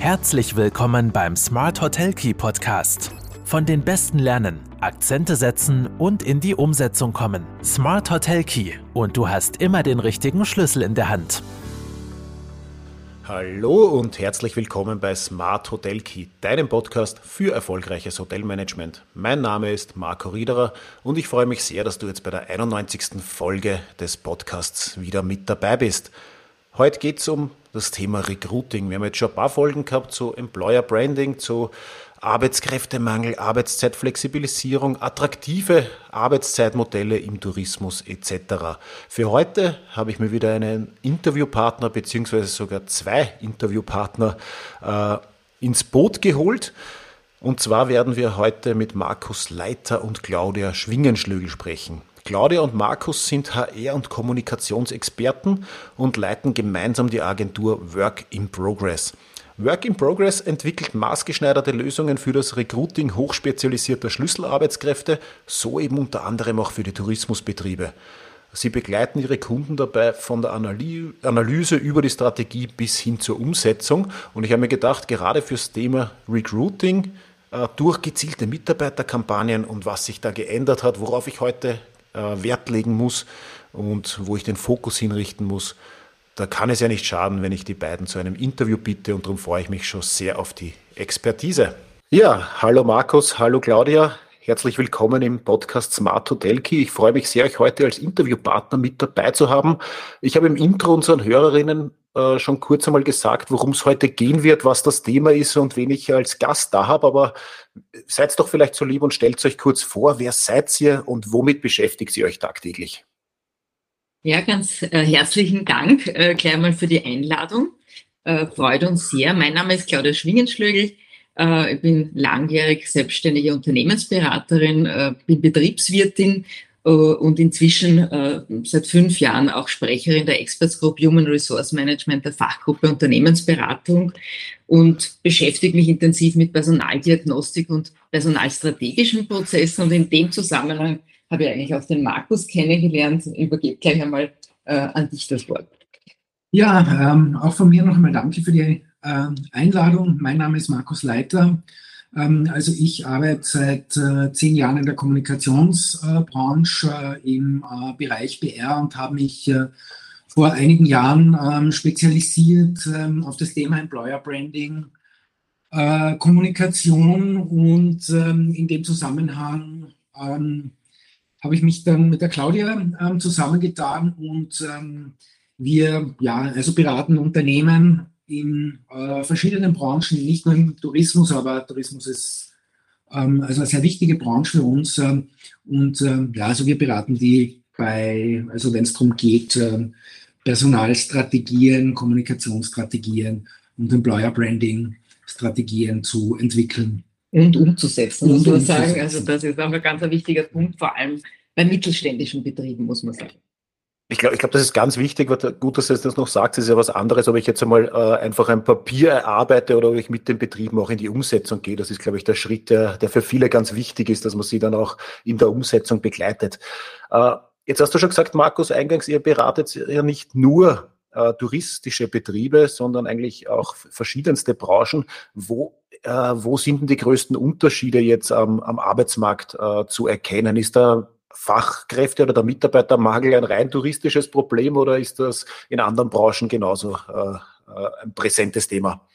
Herzlich willkommen beim Smart Hotel Key Podcast. Von den Besten lernen, Akzente setzen und in die Umsetzung kommen. Smart Hotel Key und du hast immer den richtigen Schlüssel in der Hand. Hallo und herzlich willkommen bei Smart Hotel Key, deinem Podcast für erfolgreiches Hotelmanagement. Mein Name ist Marco Riederer und ich freue mich sehr, dass du jetzt bei der 91. Folge des Podcasts wieder mit dabei bist. Heute geht es um das Thema Recruiting. Wir haben jetzt schon ein paar Folgen gehabt zu Employer Branding, zu Arbeitskräftemangel, Arbeitszeitflexibilisierung, attraktive Arbeitszeitmodelle im Tourismus etc. Für heute habe ich mir wieder einen Interviewpartner beziehungsweise sogar zwei Interviewpartner äh, ins Boot geholt. Und zwar werden wir heute mit Markus Leiter und Claudia Schwingenschlögel sprechen. Claudia und Markus sind HR- und Kommunikationsexperten und leiten gemeinsam die Agentur Work in Progress. Work in Progress entwickelt maßgeschneiderte Lösungen für das Recruiting hochspezialisierter Schlüsselarbeitskräfte, so eben unter anderem auch für die Tourismusbetriebe. Sie begleiten ihre Kunden dabei von der Analyse über die Strategie bis hin zur Umsetzung. Und ich habe mir gedacht, gerade fürs Thema Recruiting, äh, durch gezielte Mitarbeiterkampagnen und was sich da geändert hat, worauf ich heute Wert legen muss und wo ich den Fokus hinrichten muss, da kann es ja nicht schaden, wenn ich die beiden zu einem Interview bitte und darum freue ich mich schon sehr auf die Expertise. Ja, hallo Markus, hallo Claudia. Herzlich willkommen im Podcast Smart Hotel. Ich freue mich sehr, euch heute als Interviewpartner mit dabei zu haben. Ich habe im Intro unseren Hörerinnen äh, schon kurz einmal gesagt, worum es heute gehen wird, was das Thema ist und wen ich als Gast da habe. Aber seid doch vielleicht so lieb und stellt euch kurz vor, wer seid ihr und womit beschäftigt ihr euch tagtäglich? Ja, ganz äh, herzlichen Dank äh, gleich mal für die Einladung. Äh, freut uns sehr. Mein Name ist Claudia Schwingenschlögel. Äh, ich bin langjährig selbstständige Unternehmensberaterin, äh, bin Betriebswirtin äh, und inzwischen seit fünf Jahren auch Sprecherin der Experts Group Human Resource Management der Fachgruppe Unternehmensberatung und beschäftige mich intensiv mit Personaldiagnostik und personalstrategischen Prozessen und in dem Zusammenhang habe ich eigentlich auch den Markus kennengelernt. Übergebe gleich einmal an dich das Wort. Ja, ähm, auch von mir noch einmal danke für die Einladung. Mein Name ist Markus Leiter. Ähm, also ich arbeite seit äh, zehn Jahren in der Kommunikationsbranche äh, im äh, Bereich BR und habe mich vor einigen Jahren ähm, spezialisiert ähm, auf das Thema Employer Branding, Kommunikation und ähm, in dem Zusammenhang ähm, habe ich mich dann mit der Claudia ähm, zusammengetan und ähm, wir ja, also beraten Unternehmen in äh, verschiedenen Branchen, nicht nur im Tourismus, aber Tourismus ist ähm, also eine sehr wichtige Branche für uns. Ähm, und ähm, ja, also wir beraten die bei, also wenn es darum geht, ähm, Personalstrategien, Kommunikationsstrategien und Employer Branding Strategien zu entwickeln und umzusetzen, muss man sagen. Also das ist auch ein ganz wichtiger Punkt, vor allem bei mittelständischen Betrieben, muss man sagen. Ich glaube, ich glaube, das ist ganz wichtig. Gut, dass du das noch sagst. Das ist ja was anderes, ob ich jetzt einmal äh, einfach ein Papier erarbeite oder ob ich mit den Betrieben auch in die Umsetzung gehe. Das ist, glaube ich, der Schritt, der, der für viele ganz wichtig ist, dass man sie dann auch in der Umsetzung begleitet. Äh, jetzt hast du schon gesagt, Markus, eingangs, ihr beratet ja nicht nur äh, touristische Betriebe, sondern eigentlich auch verschiedenste Branchen. Wo äh, wo sind denn die größten Unterschiede jetzt am, am Arbeitsmarkt äh, zu erkennen? Ist da Fachkräfte oder der Mitarbeitermangel ein rein touristisches Problem oder ist das in anderen Branchen genauso äh, ein präsentes Thema?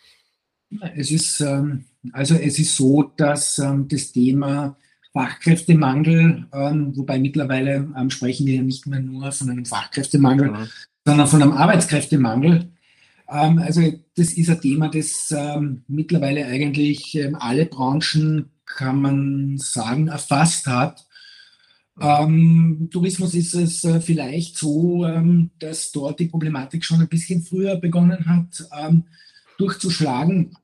Es ist, ähm, also es ist so, dass ähm, das Thema Fachkräftemangel, ähm, wobei mittlerweile ähm, sprechen wir nicht mehr nur von einem Fachkräftemangel, mhm. sondern von einem Arbeitskräftemangel. Ähm, also das ist ein Thema, das ähm, mittlerweile eigentlich alle Branchen, kann man sagen, erfasst hat. Ähm, Tourismus ist es äh, vielleicht so, ähm, dass dort die Problematik schon ein bisschen früher begonnen hat, ähm, durchzuschlagen.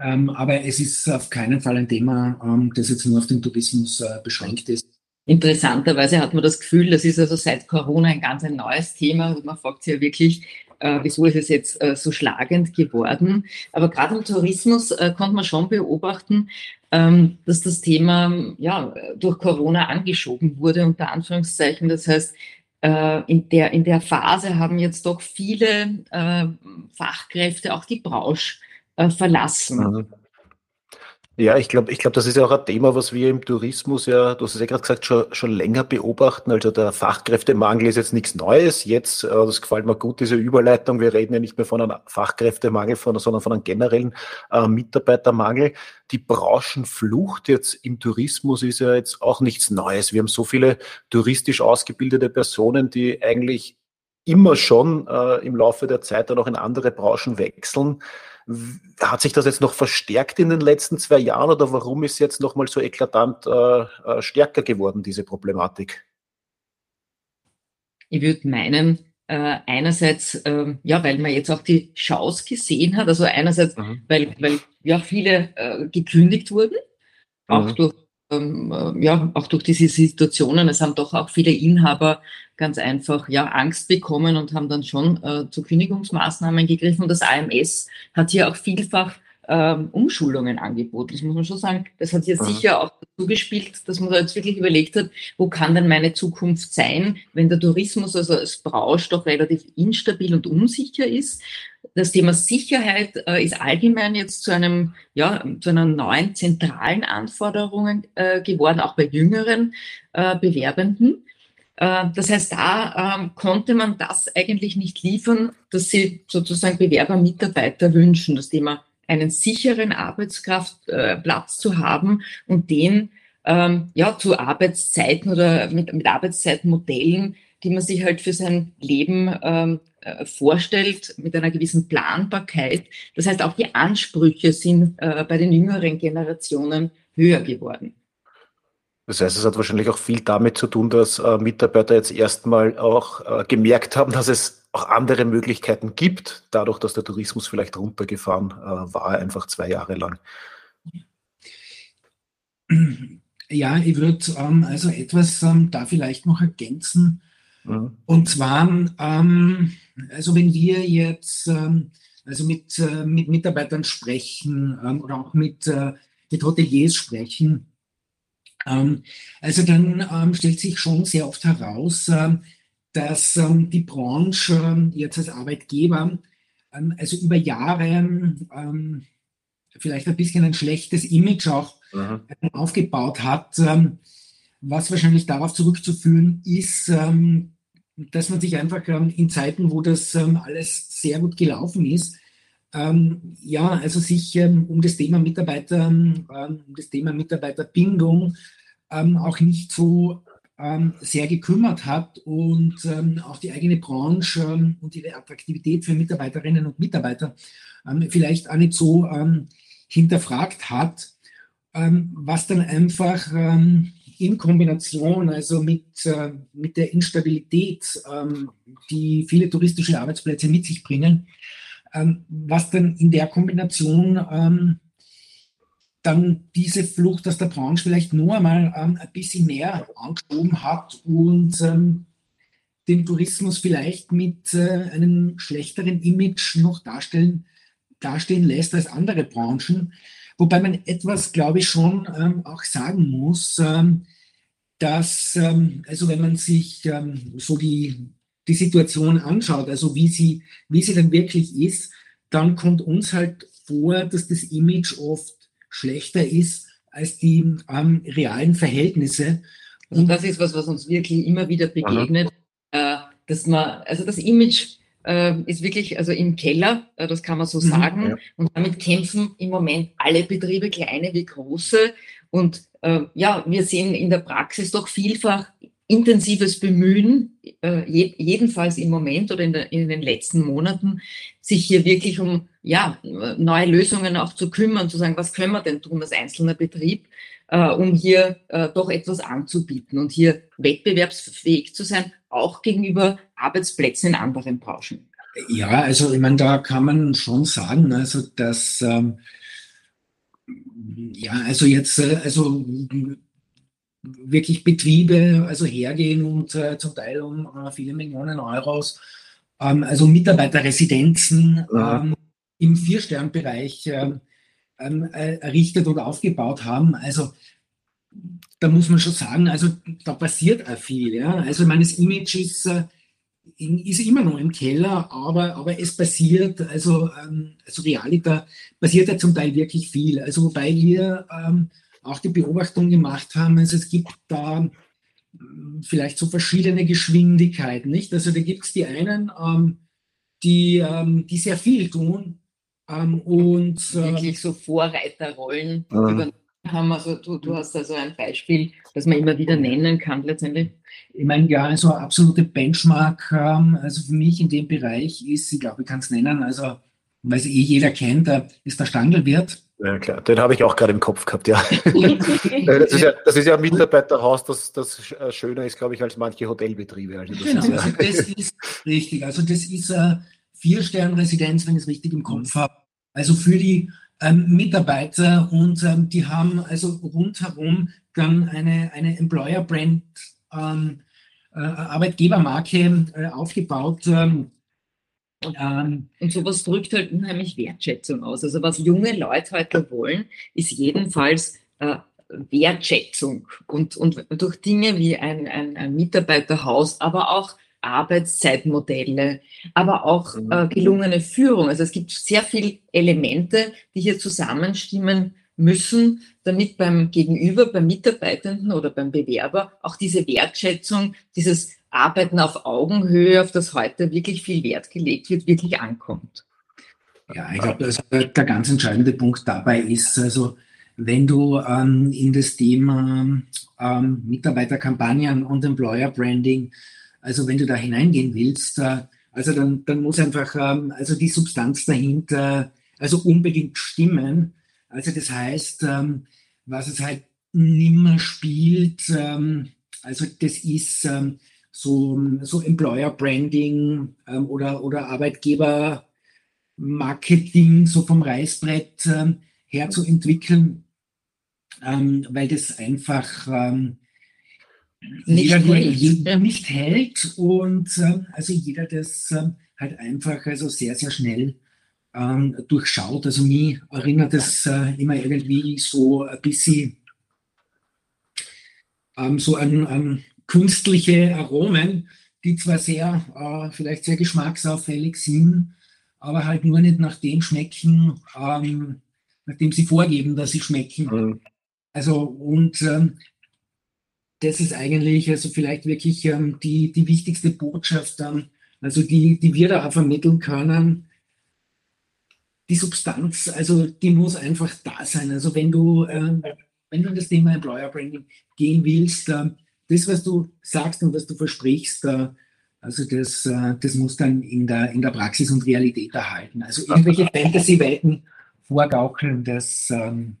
Ähm, aber es ist auf keinen Fall ein Thema, ähm, das jetzt nur auf den Tourismus äh, beschränkt ist. Interessanterweise hat man das Gefühl, das ist also seit Corona ein ganz ein neues Thema. Man fragt sich ja wirklich, äh, wieso ist es jetzt äh, so schlagend geworden. Aber gerade im Tourismus äh, konnte man schon beobachten, ähm, dass das Thema ja, durch Corona angeschoben wurde, unter Anführungszeichen. Das heißt, äh, in, der, in der Phase haben jetzt doch viele äh, Fachkräfte, auch die Branche, äh, verlassen. Mhm. Ja, ich glaube, ich glaube, das ist ja auch ein Thema, was wir im Tourismus ja, du hast es ja gerade gesagt, schon, schon länger beobachten. Also der Fachkräftemangel ist jetzt nichts Neues. Jetzt, äh, das gefällt mir gut, diese Überleitung. Wir reden ja nicht mehr von einem Fachkräftemangel, von, sondern von einem generellen äh, Mitarbeitermangel. Die Branchenflucht jetzt im Tourismus ist ja jetzt auch nichts Neues. Wir haben so viele touristisch ausgebildete Personen, die eigentlich immer schon äh, im Laufe der Zeit dann auch in andere Branchen wechseln. Hat sich das jetzt noch verstärkt in den letzten zwei Jahren oder warum ist jetzt nochmal so eklatant äh, äh, stärker geworden, diese Problematik? Ich würde meinen, äh, einerseits, äh, ja, weil man jetzt auch die Chance gesehen hat, also einerseits, mhm. weil, weil ja viele äh, gekündigt wurden, auch mhm. durch ähm, äh, ja, auch durch diese Situationen, es haben doch auch viele Inhaber ganz einfach ja Angst bekommen und haben dann schon äh, zu Kündigungsmaßnahmen gegriffen. Das AMS hat hier auch vielfach ähm, Umschulungen angeboten. Das muss man schon sagen. Das hat jetzt mhm. sicher auch dazu gespielt, dass man da jetzt wirklich überlegt hat, wo kann denn meine Zukunft sein, wenn der Tourismus also als Branche doch relativ instabil und unsicher ist. Das Thema Sicherheit äh, ist allgemein jetzt zu einem, ja, zu einer neuen zentralen Anforderungen äh, geworden, auch bei jüngeren äh, Bewerbenden. Äh, das heißt, da ähm, konnte man das eigentlich nicht liefern, dass sie sozusagen Bewerber, Mitarbeiter wünschen. Das Thema einen sicheren Arbeitskraftplatz zu haben und den ähm, ja zu Arbeitszeiten oder mit, mit Arbeitszeitmodellen, die man sich halt für sein Leben ähm, äh, vorstellt, mit einer gewissen Planbarkeit. Das heißt, auch die Ansprüche sind äh, bei den jüngeren Generationen höher geworden. Das heißt, es hat wahrscheinlich auch viel damit zu tun, dass äh, Mitarbeiter jetzt erstmal auch äh, gemerkt haben, dass es auch andere Möglichkeiten gibt, dadurch, dass der Tourismus vielleicht runtergefahren äh, war, einfach zwei Jahre lang. Ja, ich würde ähm, also etwas ähm, da vielleicht noch ergänzen. Mhm. Und zwar, ähm, also wenn wir jetzt ähm, also mit, äh, mit Mitarbeitern sprechen ähm, oder auch mit, äh, mit Hoteliers sprechen, ähm, also dann stellt sich schon sehr oft heraus, ähm, dass die Branche jetzt als Arbeitgeber also über Jahre vielleicht ein bisschen ein schlechtes Image auch mhm. aufgebaut hat, was wahrscheinlich darauf zurückzuführen ist, dass man sich einfach in Zeiten, wo das alles sehr gut gelaufen ist, ja, also sich um das Thema Mitarbeiter, um das Thema Mitarbeiterbindung ähm, auch nicht so ähm, sehr gekümmert hat und ähm, auch die eigene Branche ähm, und ihre Attraktivität für Mitarbeiterinnen und Mitarbeiter ähm, vielleicht auch nicht so ähm, hinterfragt hat, was dann einfach in Kombination, also mit, äh, mit der Instabilität, die viele touristische Arbeitsplätze mit sich bringen, was dann in der Kombination dann diese Flucht aus der Branche vielleicht nur einmal ähm, ein bisschen mehr angeschoben hat und ähm, den Tourismus vielleicht mit äh, einem schlechteren Image noch darstellen, dastehen lässt als andere Branchen. Wobei man etwas, glaube ich, schon ähm, auch sagen muss, ähm, dass, ähm, also wenn man sich ähm, so die, die Situation anschaut, also wie sie, wie sie dann wirklich ist, dann kommt uns halt vor, dass das Image oft schlechter ist als die ähm, realen Verhältnisse. Und das ist was, was uns wirklich immer wieder begegnet, äh, dass man, also das Image äh, ist wirklich also im Keller, äh, das kann man so mhm, sagen. Ja. Und damit kämpfen im Moment alle Betriebe, kleine wie große. Und äh, ja, wir sehen in der Praxis doch vielfach intensives Bemühen, äh, jedenfalls im Moment oder in, der, in, den letzten Monaten, sich hier wirklich um ja, neue Lösungen auch zu kümmern, zu sagen, was können wir denn tun als einzelner Betrieb, äh, um hier äh, doch etwas anzubieten und hier wettbewerbsfähig zu sein, auch gegenüber Arbeitsplätzen in anderen Branchen. Ja, also ich meine, da kann man schon sagen, also dass ähm, ja, also jetzt, äh, also wirklich Betriebe also hergehen und äh, zum Teil um äh, viele Millionen Euros, ähm, also Mitarbeiterresidenzen ähm, im Viersternbereich ähm, ähm, äh, errichtet und aufgebaut haben. Also da muss man schon sagen, also da passiert auch viel. Ja? Also meines Image ist, äh, ist immer noch im Keller, aber, aber es passiert, also, ähm, also Realita passiert ja zum Teil wirklich viel. Also wobei wir ähm, auch die Beobachtung gemacht haben, also es gibt da vielleicht so verschiedene Geschwindigkeiten, nicht? Also da gibt es die einen, ähm, die, ähm, die sehr viel tun ähm, und äh, wirklich so Vorreiterrollen mhm. übernommen haben. Also du, du hast also ein Beispiel, das man immer wieder nennen kann letztendlich. Ich meine, ja, also absolute Benchmark, ähm, also für mich in dem Bereich ist, ich glaube, ich kann es nennen, also weil es eh jeder kennt, da ist der Standelwirt. Ja, klar, den habe ich auch gerade im Kopf gehabt, ja. das, ist ja das ist ja ein Mitarbeiterhaus, das, das äh, schöner ist, glaube ich, als manche Hotelbetriebe. Also das genau, ist ja also das ist richtig. Also das ist eine Vier-Sterne-Residenz, wenn ich es richtig im Kopf habe. Also für die ähm, Mitarbeiter und ähm, die haben also rundherum dann eine, eine Employer-Brand, ähm, äh, Arbeitgebermarke äh, aufgebaut. Ähm, ähm, und sowas drückt halt unheimlich Wertschätzung aus. Also was junge Leute heute wollen, ist jedenfalls äh, Wertschätzung und, und durch Dinge wie ein, ein, ein Mitarbeiterhaus, aber auch Arbeitszeitmodelle, aber auch mhm. äh, gelungene Führung. Also es gibt sehr viele Elemente, die hier zusammenstimmen müssen, damit beim Gegenüber, beim Mitarbeitenden oder beim Bewerber auch diese Wertschätzung, dieses Arbeiten auf Augenhöhe, auf das heute wirklich viel Wert gelegt wird, wirklich ankommt. Ja, ich glaube, also der ganz entscheidende Punkt dabei ist, also wenn du ähm, in das Thema ähm, Mitarbeiterkampagnen und Employer Branding also wenn du da hineingehen willst, äh, also dann, dann muss einfach ähm, also die Substanz dahinter also unbedingt stimmen. Also das heißt, ähm, was es halt nimmer spielt, ähm, also das ist so, so Employer Branding oder, oder Arbeitgeber Marketing so vom Reißbrett her zu entwickeln, weil das einfach nicht jeder, hält. Jeder nicht hält und ähm, also jeder das ähm, halt einfach also sehr, sehr schnell ähm, durchschaut. Also mich erinnert das äh, immer irgendwie so ein bisschen ähm, so an, an, künstliche Aromen, die zwar sehr, äh, vielleicht sehr geschmacksauffällig sind, aber halt nur nicht nach dem schmecken, ähm, nachdem sie vorgeben, dass sie schmecken. Mhm. Also und ähm, das ist eigentlich also vielleicht wirklich ähm, die, die wichtigste Botschaft dann, also die, die wir da auch vermitteln können. Die Substanz, also die muss einfach da sein. Also wenn du, ähm, wenn du in das Thema Employer Branding gehen willst, äh, das, was du sagst und was du versprichst, äh, also das, äh, das muss dann in der, in der Praxis und Realität erhalten. Also irgendwelche Fantasy-Welten vorgaukeln, das, ähm,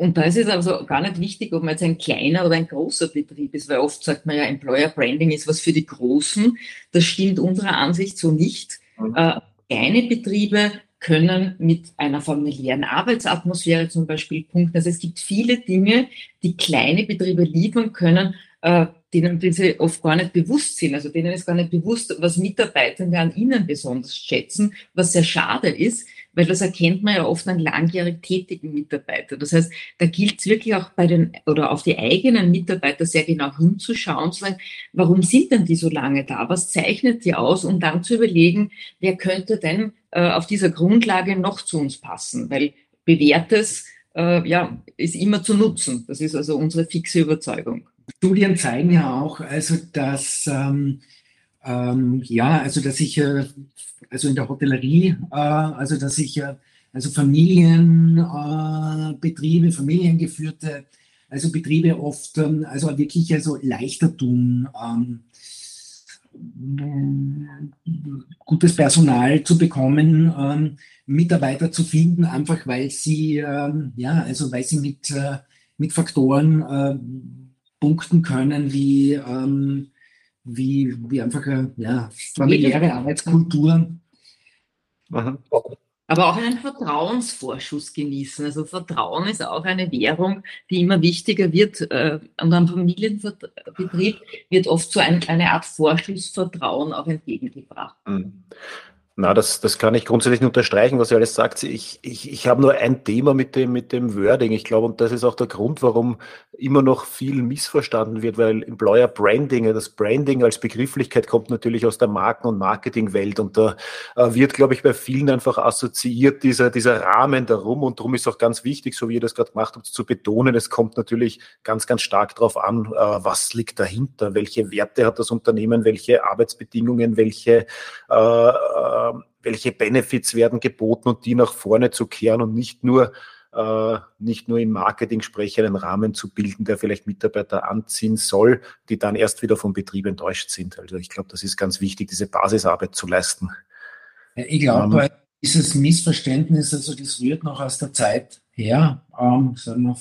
und da ist es also gar nicht wichtig, ob man jetzt ein kleiner oder ein großer Betrieb ist, weil oft sagt man ja, Employer Branding ist was für die Großen. Das stimmt unserer Ansicht so nicht. Mhm. Äh, kleine Betriebe können mit einer familiären Arbeitsatmosphäre zum Beispiel punkten. Also es gibt viele Dinge, die kleine Betriebe liefern können, äh, denen diese oft gar nicht bewusst sind. Also denen ist gar nicht bewusst, was Mitarbeitende an ihnen besonders schätzen, was sehr schade ist, weil das erkennt man ja oft an langjährig tätigen Mitarbeitern. Das heißt, da gilt es wirklich auch bei den oder auf die eigenen Mitarbeiter sehr genau hinzuschauen, zu sagen, warum sind denn die so lange da? Was zeichnet die aus? Und dann zu überlegen, wer könnte denn auf dieser Grundlage noch zu uns passen? Weil bewährtes äh, ja, ist immer zu nutzen. Das ist also unsere fixe Überzeugung. Studien zeigen ja auch, also dass ähm, ähm, ja, also dass ich äh, also in der Hotellerie, äh, also dass ich äh, also Familienbetriebe, äh, familiengeführte, also Betriebe oft ähm, also wirklich also leichter tun, ähm, gutes Personal zu bekommen, ähm, Mitarbeiter zu finden, einfach weil sie ähm, ja also weil sie mit äh, mit Faktoren äh, punkten können wie ähm, wie, wie einfach eine ja, familiäre Arbeitskultur. Aber auch einen Vertrauensvorschuss genießen. Also Vertrauen ist auch eine Währung, die immer wichtiger wird. Äh, und am Familienbetrieb wird oft so ein, eine Art Vorschussvertrauen auch entgegengebracht. Na, das, das kann ich grundsätzlich unterstreichen, was ihr alles sagt. Ich, ich, ich habe nur ein Thema mit dem, mit dem Wording. Ich glaube, und das ist auch der Grund, warum immer noch viel missverstanden wird, weil Employer Branding, das Branding als Begrifflichkeit kommt natürlich aus der Marken- und Marketingwelt. Und da äh, wird, glaube ich, bei vielen einfach assoziiert dieser, dieser Rahmen darum. Und darum ist auch ganz wichtig, so wie ihr das gerade gemacht habt, zu betonen, es kommt natürlich ganz, ganz stark darauf an, äh, was liegt dahinter, welche Werte hat das Unternehmen, welche Arbeitsbedingungen, welche äh, äh welche Benefits werden geboten und die nach vorne zu kehren und nicht nur äh, nicht nur im Marketing spreche, einen Rahmen zu bilden, der vielleicht Mitarbeiter anziehen soll, die dann erst wieder vom Betrieb enttäuscht sind. Also ich glaube, das ist ganz wichtig, diese Basisarbeit zu leisten. Ich glaube, ähm, dieses Missverständnis, also das rührt noch aus der Zeit her, ähm, sagen wir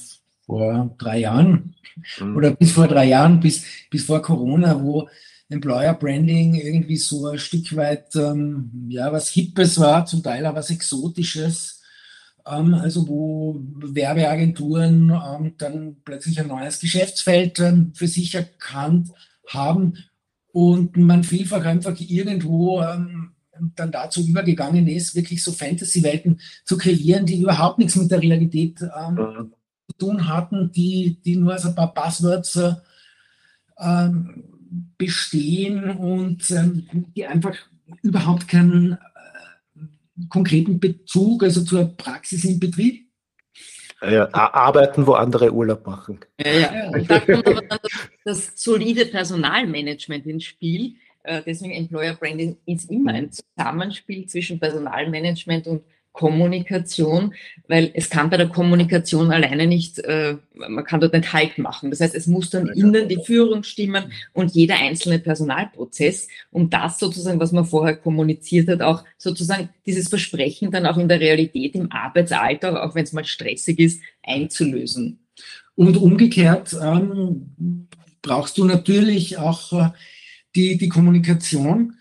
vor drei Jahren mhm. oder bis vor drei Jahren, bis, bis vor Corona, wo Employer Branding irgendwie so ein Stück weit ähm, ja was Hippes war, zum Teil auch was Exotisches. Ähm, also wo Werbeagenturen ähm, dann plötzlich ein neues Geschäftsfeld ähm, für sich erkannt haben und man vielfach einfach irgendwo ähm, dann dazu übergegangen ist, wirklich so Fantasy-Welten zu kreieren, die überhaupt nichts mit der Realität ähm, mhm. zu tun hatten, die, die nur als ein paar Passwords äh, bestehen und ähm, die einfach überhaupt keinen äh, konkreten Bezug, also zur Praxis im Betrieb. Ja, arbeiten, wo andere Urlaub machen. Ja, ja. Und da kommt aber dann das, das solide Personalmanagement ins Spiel. Äh, deswegen Employer Branding ist immer ein Zusammenspiel zwischen Personalmanagement und Kommunikation, weil es kann bei der Kommunikation alleine nicht, äh, man kann dort nicht Halt machen. Das heißt, es muss dann innen die Führung stimmen und jeder einzelne Personalprozess, um das sozusagen, was man vorher kommuniziert hat, auch sozusagen dieses Versprechen dann auch in der Realität im Arbeitsalltag, auch wenn es mal stressig ist, einzulösen. Und umgekehrt ähm, brauchst du natürlich auch äh, die, die Kommunikation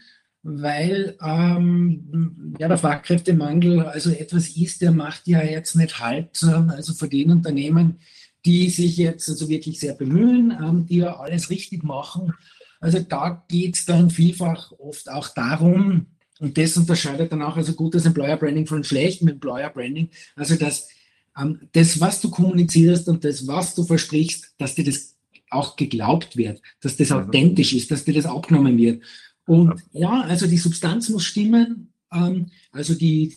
weil ähm, ja, der Fachkräftemangel also etwas ist, der macht ja jetzt nicht halt, ähm, also für den Unternehmen, die sich jetzt also wirklich sehr bemühen, ähm, die ja alles richtig machen. Also da geht es dann vielfach oft auch darum, und das unterscheidet dann auch also gutes Employer Branding von schlechtem Employer Branding, also dass ähm, das, was du kommunizierst und das, was du versprichst, dass dir das auch geglaubt wird, dass das mhm. authentisch ist, dass dir das abgenommen wird. Und ja, also die Substanz muss stimmen, ähm, also die,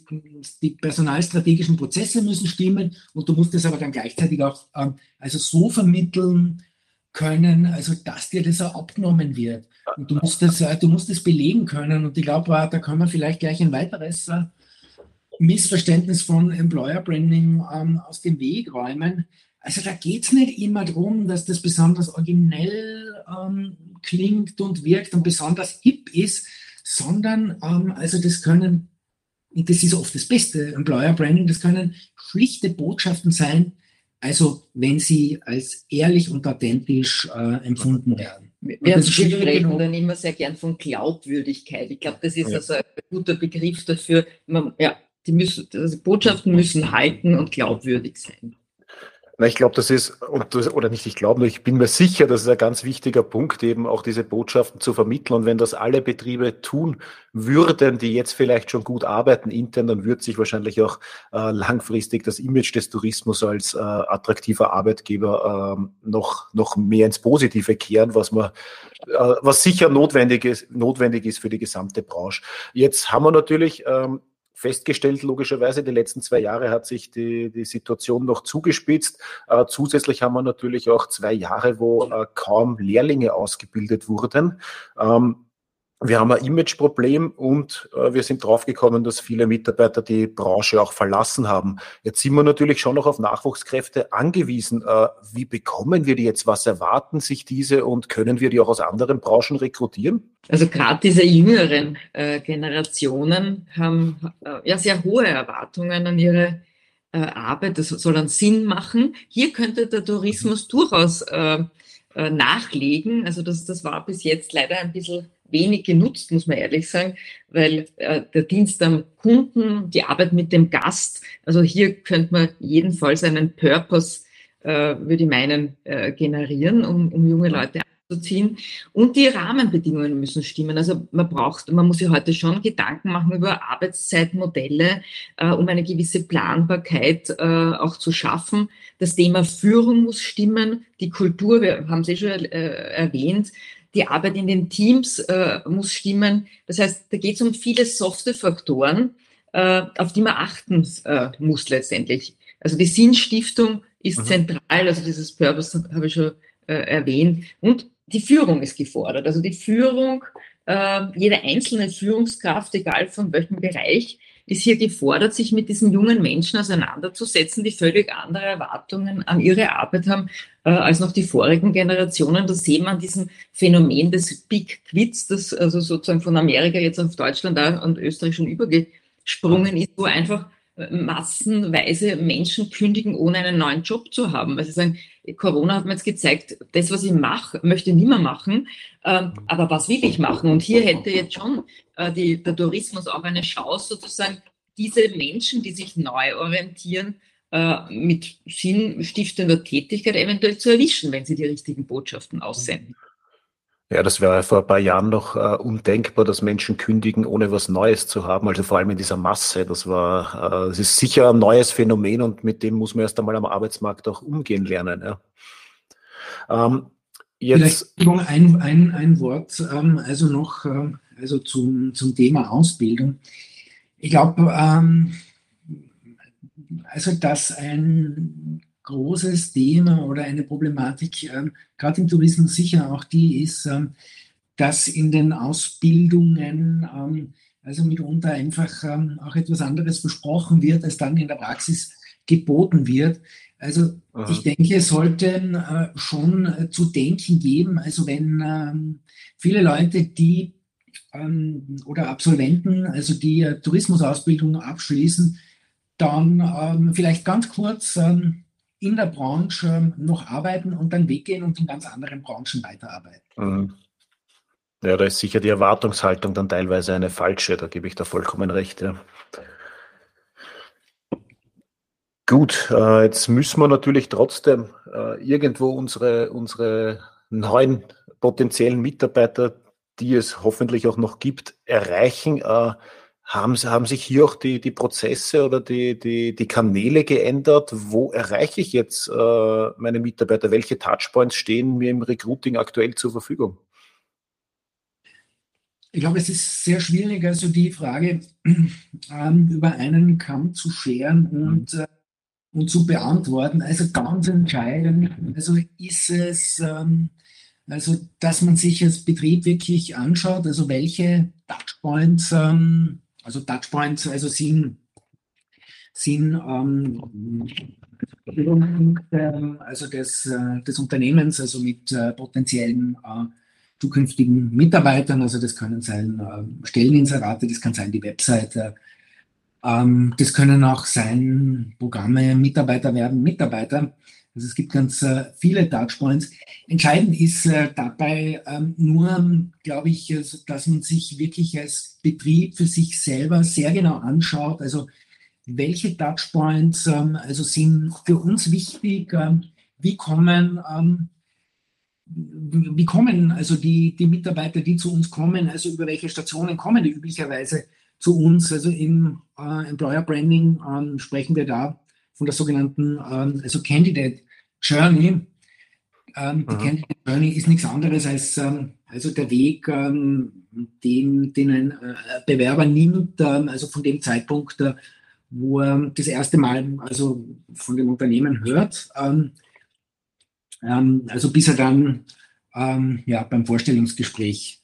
die personalstrategischen Prozesse müssen stimmen und du musst es aber dann gleichzeitig auch ähm, also so vermitteln können, also dass dir das auch abgenommen wird. Und du musst das, äh, du musst das belegen können. Und ich glaube, da können wir vielleicht gleich ein weiteres äh, Missverständnis von Employer Branding ähm, aus dem Weg räumen. Also da geht es nicht immer darum, dass das besonders originell ähm, klingt und wirkt und besonders hip ist, sondern ähm, also das können, das ist oft das Beste, Employer Branding, das können schlichte Botschaften sein, also wenn sie als ehrlich und authentisch äh, empfunden werden. Wir, wir sprechen dann immer sehr gern von Glaubwürdigkeit. Ich glaube, das ist ja. also ein guter Begriff dafür. Man, ja, die müssen, also Botschaften müssen halten und glaubwürdig sein. Na, ich glaube, das ist, oder nicht ich glaube, ich bin mir sicher, das ist ein ganz wichtiger Punkt, eben auch diese Botschaften zu vermitteln. Und wenn das alle Betriebe tun würden, die jetzt vielleicht schon gut arbeiten intern, dann wird sich wahrscheinlich auch äh, langfristig das Image des Tourismus als äh, attraktiver Arbeitgeber äh, noch, noch mehr ins Positive kehren, was man, äh, was sicher notwendig ist, notwendig ist für die gesamte Branche. Jetzt haben wir natürlich ähm, festgestellt, logischerweise, die letzten zwei Jahre hat sich die, die Situation noch zugespitzt. Äh, zusätzlich haben wir natürlich auch zwei Jahre, wo äh, kaum Lehrlinge ausgebildet wurden. Ähm, wir haben ein Imageproblem und äh, wir sind draufgekommen, dass viele Mitarbeiter die Branche auch verlassen haben. Jetzt sind wir natürlich schon noch auf Nachwuchskräfte angewiesen. Äh, wie bekommen wir die jetzt? Was erwarten sich diese und können wir die auch aus anderen Branchen rekrutieren? Also gerade diese jüngeren äh, Generationen haben äh, ja sehr hohe Erwartungen an ihre äh, Arbeit. Das soll einen Sinn machen. Hier könnte der Tourismus durchaus äh, nachlegen. Also das, das war bis jetzt leider ein bisschen wenig genutzt, muss man ehrlich sagen, weil äh, der Dienst am Kunden, die Arbeit mit dem Gast, also hier könnte man jedenfalls einen Purpose, äh, würde ich meinen, äh, generieren, um, um junge Leute ziehen. Und die Rahmenbedingungen müssen stimmen. Also man braucht, man muss sich heute schon Gedanken machen über Arbeitszeitmodelle, äh, um eine gewisse Planbarkeit äh, auch zu schaffen. Das Thema Führung muss stimmen, die Kultur, wir haben es eh schon äh, erwähnt, die Arbeit in den Teams äh, muss stimmen. Das heißt, da geht es um viele softe Faktoren, äh, auf die man achten äh, muss letztendlich. Also die Sinnstiftung ist mhm. zentral, also dieses Purpose habe ich schon äh, erwähnt. Und die Führung ist gefordert. Also die Führung, äh, jede einzelne Führungskraft, egal von welchem Bereich, ist hier gefordert, sich mit diesen jungen Menschen auseinanderzusetzen, die völlig andere Erwartungen an ihre Arbeit haben äh, als noch die vorigen Generationen. Das sehen wir an diesem Phänomen des Big Quits, das also sozusagen von Amerika jetzt auf Deutschland und Österreich schon übergesprungen ist, wo einfach massenweise Menschen kündigen, ohne einen neuen Job zu haben. Weil sagen, Corona hat mir jetzt gezeigt, das, was ich mache, möchte mehr machen. Ähm, aber was will ich machen? Und hier hätte jetzt schon äh, die, der Tourismus auch eine Chance, sozusagen diese Menschen, die sich neu orientieren, äh, mit sinnstiftender Tätigkeit eventuell zu erwischen, wenn sie die richtigen Botschaften aussenden. Ja, das wäre vor ein paar Jahren noch äh, undenkbar, dass Menschen kündigen, ohne was Neues zu haben. Also vor allem in dieser Masse. Das war, äh, das ist sicher ein neues Phänomen und mit dem muss man erst einmal am Arbeitsmarkt auch umgehen lernen. Ja. Ähm, jetzt Vielleicht ein, ein, ein Wort, ähm, also noch, ähm, also zum, zum Thema Ausbildung. Ich glaube, ähm, also dass ein großes Thema oder eine Problematik, ähm, gerade im Tourismus sicher auch die ist, ähm, dass in den Ausbildungen ähm, also mitunter einfach ähm, auch etwas anderes besprochen wird, als dann in der Praxis geboten wird. Also Aha. ich denke, es sollte äh, schon äh, zu denken geben, also wenn ähm, viele Leute, die ähm, oder Absolventen, also die äh, Tourismusausbildung abschließen, dann vielleicht ganz kurz in der Branche noch arbeiten und dann weggehen und in ganz anderen Branchen weiterarbeiten. Mhm. Ja, da ist sicher die Erwartungshaltung dann teilweise eine falsche, da gebe ich da vollkommen recht. Ja. Gut, äh, jetzt müssen wir natürlich trotzdem äh, irgendwo unsere, unsere neuen potenziellen Mitarbeiter, die es hoffentlich auch noch gibt, erreichen. Äh, haben, haben sich hier auch die, die Prozesse oder die, die, die Kanäle geändert? Wo erreiche ich jetzt äh, meine Mitarbeiter? Welche Touchpoints stehen mir im Recruiting aktuell zur Verfügung? Ich glaube, es ist sehr schwierig, also die Frage ähm, über einen Kamm zu scheren und, äh, und zu beantworten. Also ganz entscheidend, also ist es, ähm, also dass man sich als Betrieb wirklich anschaut, also welche Touchpoints ähm, also Touchpoints, also sind, sind ähm, also des, äh, des Unternehmens, also mit äh, potenziellen äh, zukünftigen Mitarbeitern, also das können sein äh, Stelleninserate, das kann sein die Webseite, ähm, das können auch sein Programme, Mitarbeiter werden Mitarbeiter. Also es gibt ganz äh, viele Touchpoints. Entscheidend ist äh, dabei ähm, nur, glaube ich, also, dass man sich wirklich als Betrieb für sich selber sehr genau anschaut. Also welche Touchpoints ähm, also sind für uns wichtig? Ähm, wie kommen wie kommen also die, die Mitarbeiter, die zu uns kommen, also über welche Stationen kommen die üblicherweise zu uns? Also im äh, Employer Branding ähm, sprechen wir da von der sogenannten ähm, also Candidate Journey. Ähm, die Candidate Journey ist nichts anderes als ähm, also der Weg, ähm, den, den ein äh, Bewerber nimmt, ähm, also von dem Zeitpunkt, äh, wo er das erste Mal also von dem Unternehmen hört, ähm, ähm, also bis er dann ja, beim Vorstellungsgespräch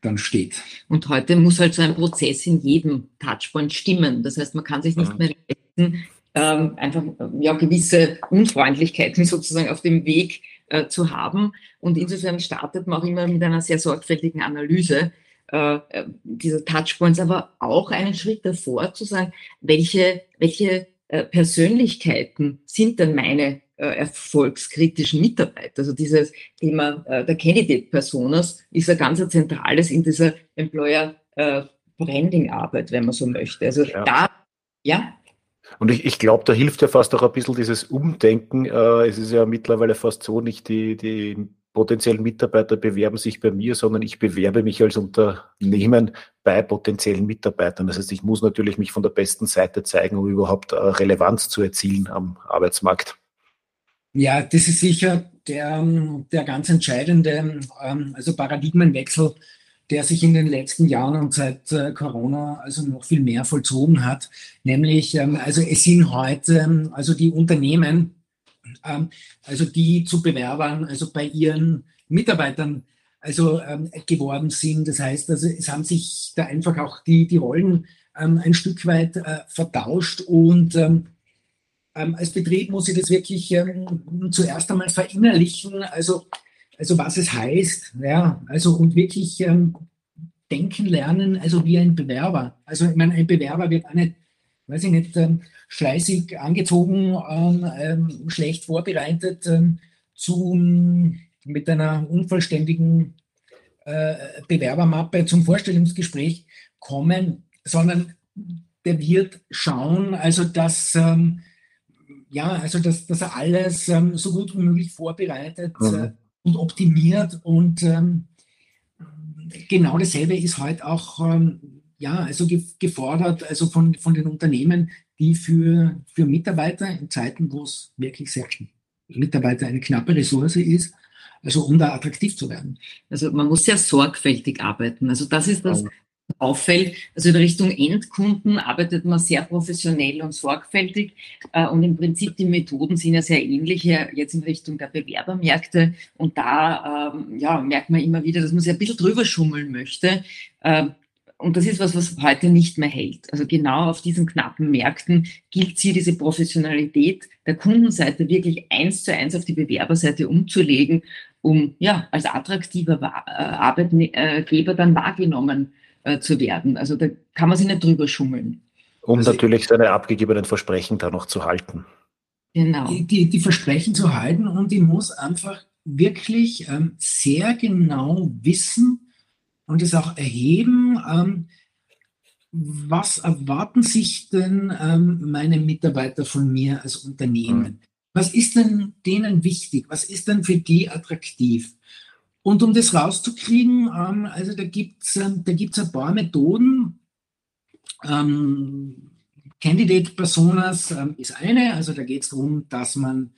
dann steht. Und heute muss halt so ein Prozess in jedem Touchpoint stimmen. Das heißt, man kann sich nicht mehr leisten, ähm, einfach ja, gewisse Unfreundlichkeiten sozusagen auf dem Weg äh, zu haben. Und insofern startet man auch immer mit einer sehr sorgfältigen Analyse äh, dieser Touchpoints, aber auch einen Schritt davor zu sagen, welche, welche äh, Persönlichkeiten sind denn meine äh, erfolgskritischen Mitarbeiter? Also dieses Thema äh, der Candidate-Personas ist ein ganz zentrales in dieser Employer äh, wenn man so möchte. Also ja. da, ja, und ich, ich glaube, da hilft ja fast auch ein bisschen dieses Umdenken. Äh, es ist ja mittlerweile fast so, nicht die, die potenziellen Mitarbeiter bewerben sich bei mir, sondern ich bewerbe mich als Unternehmen bei potenziellen Mitarbeitern. Das heißt, ich muss natürlich mich von der besten Seite zeigen, um überhaupt äh, Relevanz zu erzielen am Arbeitsmarkt. Ja, das ist sicher der, der ganz entscheidende, ähm, also Paradigmenwechsel, der sich in den letzten Jahren und seit äh, Corona also noch viel mehr vollzogen hat. Nämlich, ähm, also es sind heute, also die Unternehmen, ähm, also die zu Bewerbern, also bei ihren Mitarbeitern also ähm, geworden sind. Das heißt, also es haben sich da einfach auch die, die Rollen ähm, ein Stück weit äh, vertauscht und ähm, ähm, als Betrieb muss ich das wirklich ähm, zuerst einmal verinnerlichen, also, also was es heißt, ja, also und wirklich denken lernen, also wie ein Bewerber. Also ich meine, ein Bewerber wird auch nicht weiß ich nicht, ähm, fleißig angezogen, ähm, ähm, schlecht vorbereitet, ähm, zu, mit einer unvollständigen äh, Bewerbermappe zum Vorstellungsgespräch kommen, sondern der wird schauen, also dass, ähm, ja, also dass, dass er alles ähm, so gut wie möglich vorbereitet mhm. äh, und optimiert und genau dasselbe ist heute auch ja, also gefordert, also von, von den Unternehmen, die für, für Mitarbeiter in Zeiten, wo es wirklich sehr Mitarbeiter eine knappe Ressource ist, also um da attraktiv zu werden. Also man muss sehr sorgfältig arbeiten. Also das ist das, auffällt. Also in Richtung Endkunden arbeitet man sehr professionell und sorgfältig. Äh, und im Prinzip die Methoden sind ja sehr ähnlich jetzt in Richtung der Bewerbermärkte. Und da ähm, ja, merkt man immer wieder, dass man sich ein bisschen drüber schummeln möchte. Ähm, und das ist was, was heute nicht mehr hält. Also genau auf diesen knappen Märkten gilt hier diese Professionalität der Kundenseite wirklich eins zu eins auf die Bewerberseite umzulegen, um ja als attraktiver äh, Arbeitgeber dann wahrgenommen äh, zu werden. Also da kann man sich nicht drüber schummeln. Um also, natürlich seine abgegebenen Versprechen da noch zu halten. Genau. Die, die Versprechen zu halten und ich muss einfach wirklich ähm, sehr genau wissen, und es auch erheben, ähm, was erwarten sich denn ähm, meine Mitarbeiter von mir als Unternehmen? Mhm. Was ist denn denen wichtig? Was ist denn für die attraktiv? Und um das rauszukriegen, ähm, also da gibt es ähm, da gibt's ein paar Methoden. Ähm, Candidate Personas ähm, ist eine, also da geht es darum, dass man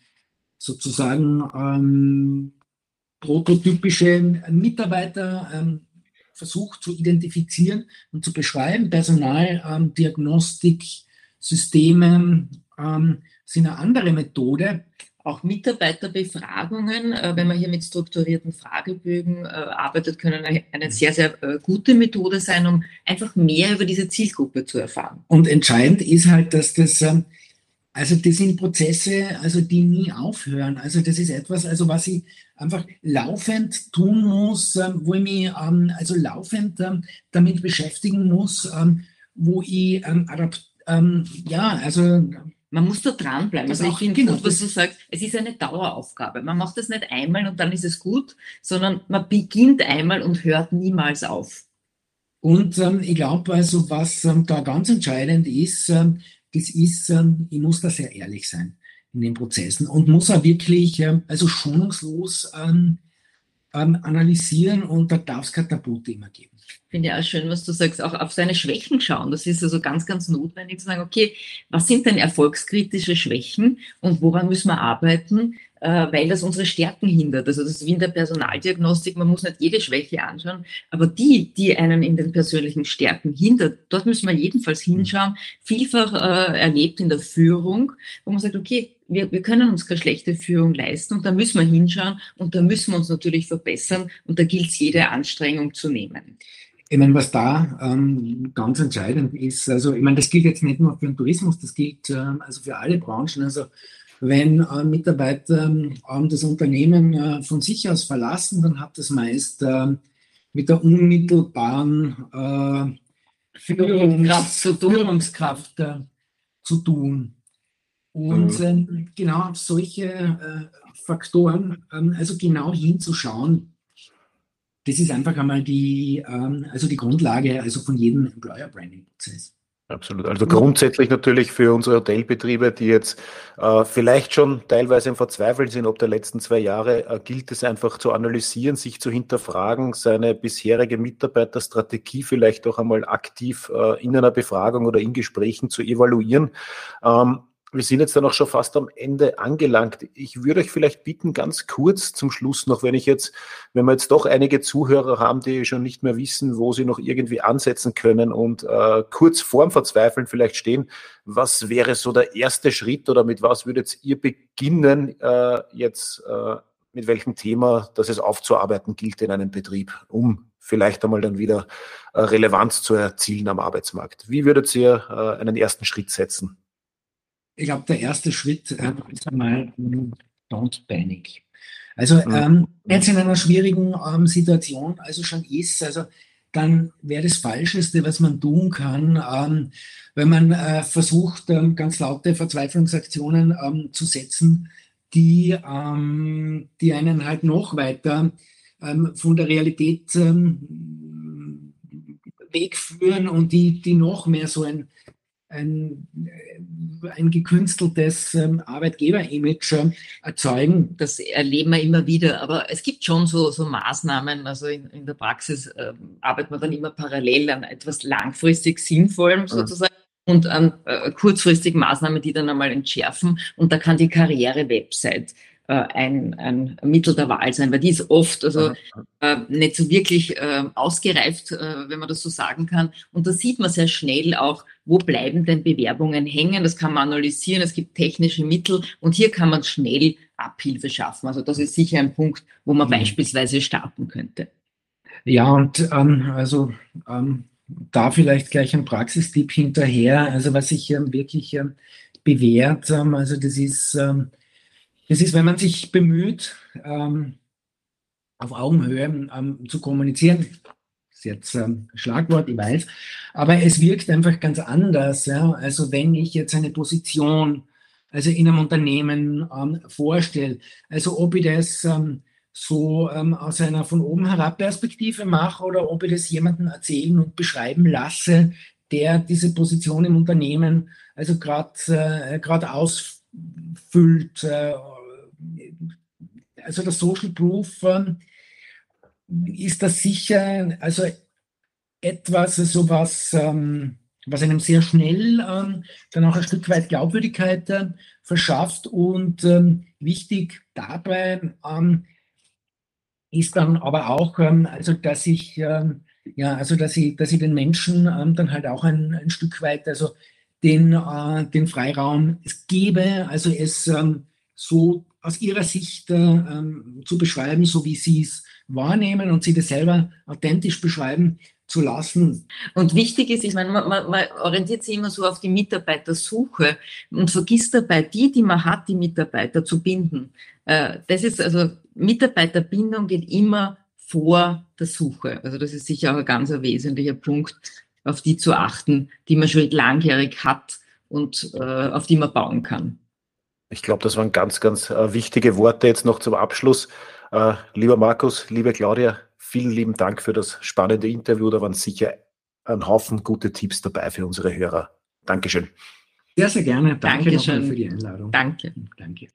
sozusagen ähm, prototypische Mitarbeiter versucht zu identifizieren und zu beschreiben. Personaldiagnostiksysteme sind eine andere Methode. Auch Mitarbeiterbefragungen, äh, wenn man hier mit strukturierten Fragebögen äh, arbeitet, können eine, eine sehr, sehr äh, gute Methode sein, um einfach mehr über diese Zielgruppe zu erfahren. Und entscheidend ist halt, dass das ähm, also das sind Prozesse, also die nie aufhören. Also das ist etwas, also was ich einfach laufend tun muss, ähm, wo ich mich ähm, also laufend damit beschäftigen muss, wo ich ähm, ja, also man muss da dranbleiben. Also ich finde genau, gut, was du sagst, es ist eine Daueraufgabe. Man macht das nicht einmal und dann ist es gut, sondern man beginnt einmal und hört niemals auf. Und ähm, ich glaube also, was ähm, da ganz entscheidend ist, ähm, das ist, ähm, ich muss da sehr ehrlich sein in den Prozessen und muss auch wirklich, ähm, also schonungslos ähm, analysieren und da darf es keine Tabuthema geben. Ich finde ja auch schön, was du sagst, auch auf seine Schwächen schauen. Das ist also ganz, ganz notwendig zu sagen, okay, was sind denn erfolgskritische Schwächen und woran müssen wir arbeiten, äh, weil das unsere Stärken hindert. Also das ist wie in der Personaldiagnostik, man muss nicht jede Schwäche anschauen, aber die, die einen in den persönlichen Stärken hindert, dort müssen wir jedenfalls hinschauen. Vielfach äh, erlebt in der Führung, wo man sagt, okay, wir, wir können uns keine schlechte Führung leisten und da müssen wir hinschauen und da müssen wir uns natürlich verbessern und da gilt es, jede Anstrengung zu nehmen. Ich meine, was da ähm, ganz entscheidend ist, also ich meine, das gilt jetzt nicht nur für den Tourismus, das gilt ähm, also für alle Branchen. Also wenn äh, Mitarbeiter ähm, das Unternehmen äh, von sich aus verlassen, dann hat das meist äh, mit der unmittelbaren äh, Führungskraft, zu tun. Führungskraft äh, zu tun. Und mhm. Ähm, genau auf solche äh, Faktoren, ähm, also genau hinzuschauen, das ist einfach einmal die, ähm, also die Grundlage also von jedem Employer Branding Prozess. Absolut. Also grundsätzlich natürlich für unsere Hotelbetriebe, die jetzt äh, vielleicht schon teilweise im Verzweifeln sind, ob der letzten zwei Jahre, äh, gilt es einfach zu analysieren, sich zu hinterfragen, seine bisherige Mitarbeiterstrategie vielleicht auch einmal aktiv äh, in einer Befragung oder in Gesprächen zu evaluieren. Ähm, wir sind jetzt dann auch schon fast am Ende angelangt. Ich würde euch vielleicht bitten, ganz kurz zum Schluss noch, wenn ich jetzt, wenn wir jetzt doch einige Zuhörer haben, die schon nicht mehr wissen, wo sie noch irgendwie ansetzen können und äh, kurz vorm Verzweifeln vielleicht stehen, was wäre so der erste Schritt oder mit was würdet ihr beginnen, äh, jetzt äh, mit welchem Thema, das es aufzuarbeiten gilt in einem Betrieb, um vielleicht einmal dann wieder äh, Relevanz zu erzielen am Arbeitsmarkt? Wie würdet ihr äh, einen ersten Schritt setzen? Ich glaube, der erste Schritt äh, ist einmal don't panic. Also mhm. ähm, jetzt in einer schwierigen ähm, Situation, also schon ist, also dann wäre das Falscheste, was man tun kann, ähm, wenn man äh, versucht, ähm, ganz laute Verzweiflungsaktionen ähm, zu setzen, die, ähm, die einen halt noch weiter ähm, von der Realität ähm, wegführen und die, die noch mehr so ein ein, ein gekünsteltes ähm, Arbeitgeber-Image äh, erzeugen. Das erleben wir immer wieder, aber es gibt schon so, so Maßnahmen. Also in, in der Praxis äh, arbeitet man dann immer parallel an etwas langfristig Sinnvollem sozusagen. Mhm und an äh, kurzfristigen Maßnahmen, die dann einmal entschärfen. Und da kann die Karriere-Website ein, ein Mittel der Wahl sein, weil die ist oft also äh, nicht so wirklich äh, ausgereift, äh, wenn man das so sagen kann. Und da sieht man sehr schnell auch, wo bleiben denn Bewerbungen hängen. Das kann man analysieren. Es gibt technische Mittel und hier kann man schnell Abhilfe schaffen. Also das ist sicher ein Punkt, wo man mhm. beispielsweise starten könnte. Ja, und ähm, also ähm, da vielleicht gleich ein Praxistipp hinterher. Also was sich ähm, wirklich ähm, bewährt, ähm, also das ist ähm, das ist, wenn man sich bemüht, ähm, auf Augenhöhe ähm, zu kommunizieren. Das ist jetzt ähm, Schlagwort, ich weiß. Aber es wirkt einfach ganz anders. Ja? Also wenn ich jetzt eine Position, also in einem Unternehmen ähm, vorstelle, also ob ich das ähm, so ähm, aus einer von oben herab Perspektive mache oder ob ich das jemandem erzählen und beschreiben lasse, der diese Position im Unternehmen also gerade äh, ausfüllt äh, also das Social Proof ähm, ist das sicher, also etwas, also was, ähm, was einem sehr schnell ähm, dann auch ein Stück weit Glaubwürdigkeit verschafft. Und wichtig dabei ist dann aber auch, also dass ich ja, also dass ich, dass ich den Menschen dann halt auch ein, ein Stück weit, also den, äh, den Freiraum gebe, also es so aus ihrer Sicht äh, ähm, zu beschreiben, so wie sie es wahrnehmen und sie das selber authentisch beschreiben zu lassen. Und wichtig ist, ich meine, man, man, man orientiert sich immer so auf die Mitarbeitersuche und vergisst dabei, die, die man hat, die Mitarbeiter zu binden. Äh, das ist also, Mitarbeiterbindung geht immer vor der Suche. Also das ist sicher auch ein ganz wesentlicher Punkt, auf die zu achten, die man schon langjährig hat und äh, auf die man bauen kann. Ich glaube, das waren ganz, ganz äh, wichtige Worte jetzt noch zum Abschluss. Äh, lieber Markus, liebe Claudia, vielen lieben Dank für das spannende Interview. Da waren sicher ein Haufen gute Tipps dabei für unsere Hörer. Dankeschön. Sehr, sehr gerne. Danke Dankeschön. für die Einladung. Danke. Danke.